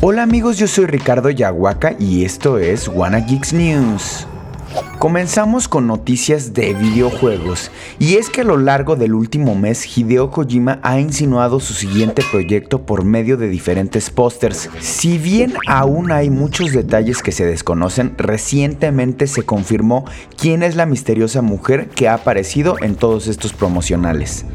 Hola amigos, yo soy Ricardo Yahuaca y esto es Wanna Geeks News. Comenzamos con noticias de videojuegos, y es que a lo largo del último mes Hideo Kojima ha insinuado su siguiente proyecto por medio de diferentes pósters. Si bien aún hay muchos detalles que se desconocen, recientemente se confirmó quién es la misteriosa mujer que ha aparecido en todos estos promocionales.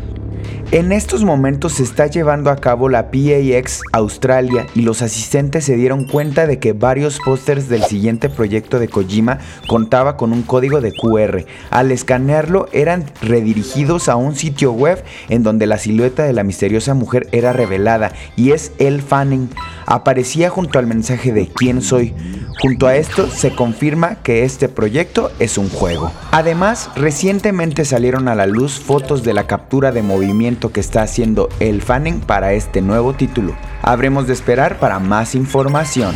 En estos momentos se está llevando a cabo la PAX Australia y los asistentes se dieron cuenta de que varios pósters del siguiente proyecto de Kojima contaba con un código de QR. Al escanearlo eran redirigidos a un sitio web en donde la silueta de la misteriosa mujer era revelada y es El Fanning. Aparecía junto al mensaje de ¿Quién soy? Junto a esto se confirma que este proyecto es un juego. Además, recientemente salieron a la luz fotos de la captura de movimiento que está haciendo el Fanning para este nuevo título. Habremos de esperar para más información.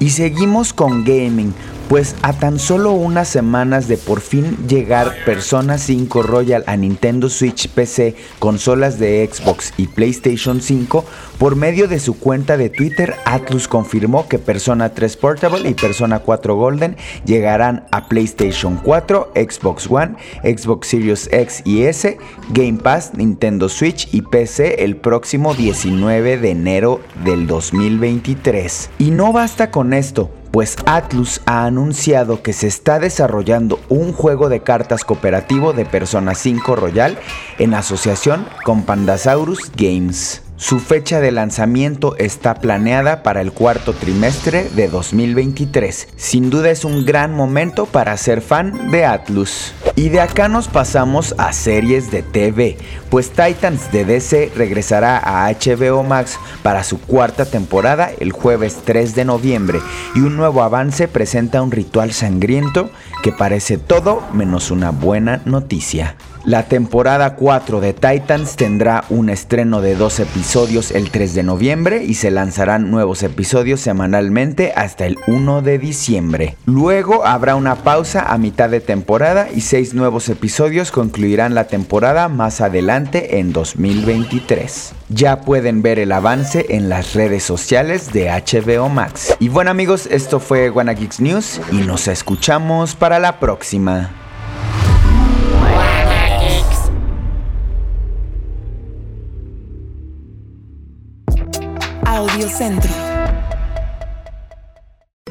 Y seguimos con gaming, pues a tan solo unas semanas de por fin llegar Persona 5 Royal a Nintendo Switch PC, consolas de Xbox y PlayStation 5, por medio de su cuenta de Twitter, Atlus confirmó que Persona 3 Portable y Persona 4 Golden llegarán a PlayStation 4, Xbox One, Xbox Series X y S, Game Pass, Nintendo Switch y PC el próximo 19 de enero del 2023. Y no basta con esto, pues Atlus ha anunciado que se está desarrollando un juego de cartas cooperativo de Persona 5 Royal en asociación con Pandasaurus Games. Su fecha de lanzamiento está planeada para el cuarto trimestre de 2023. Sin duda es un gran momento para ser fan de Atlus. Y de acá nos pasamos a series de TV, pues Titans de DC regresará a HBO Max para su cuarta temporada el jueves 3 de noviembre y un nuevo avance presenta un ritual sangriento que parece todo menos una buena noticia. La temporada 4 de Titans tendrá un estreno de dos episodios el 3 de noviembre y se lanzarán nuevos episodios semanalmente hasta el 1 de diciembre. Luego habrá una pausa a mitad de temporada y seis nuevos episodios concluirán la temporada más adelante en 2023. Ya pueden ver el avance en las redes sociales de HBO Max. Y bueno amigos, esto fue Wanna News y nos escuchamos para la próxima. Audio Centro.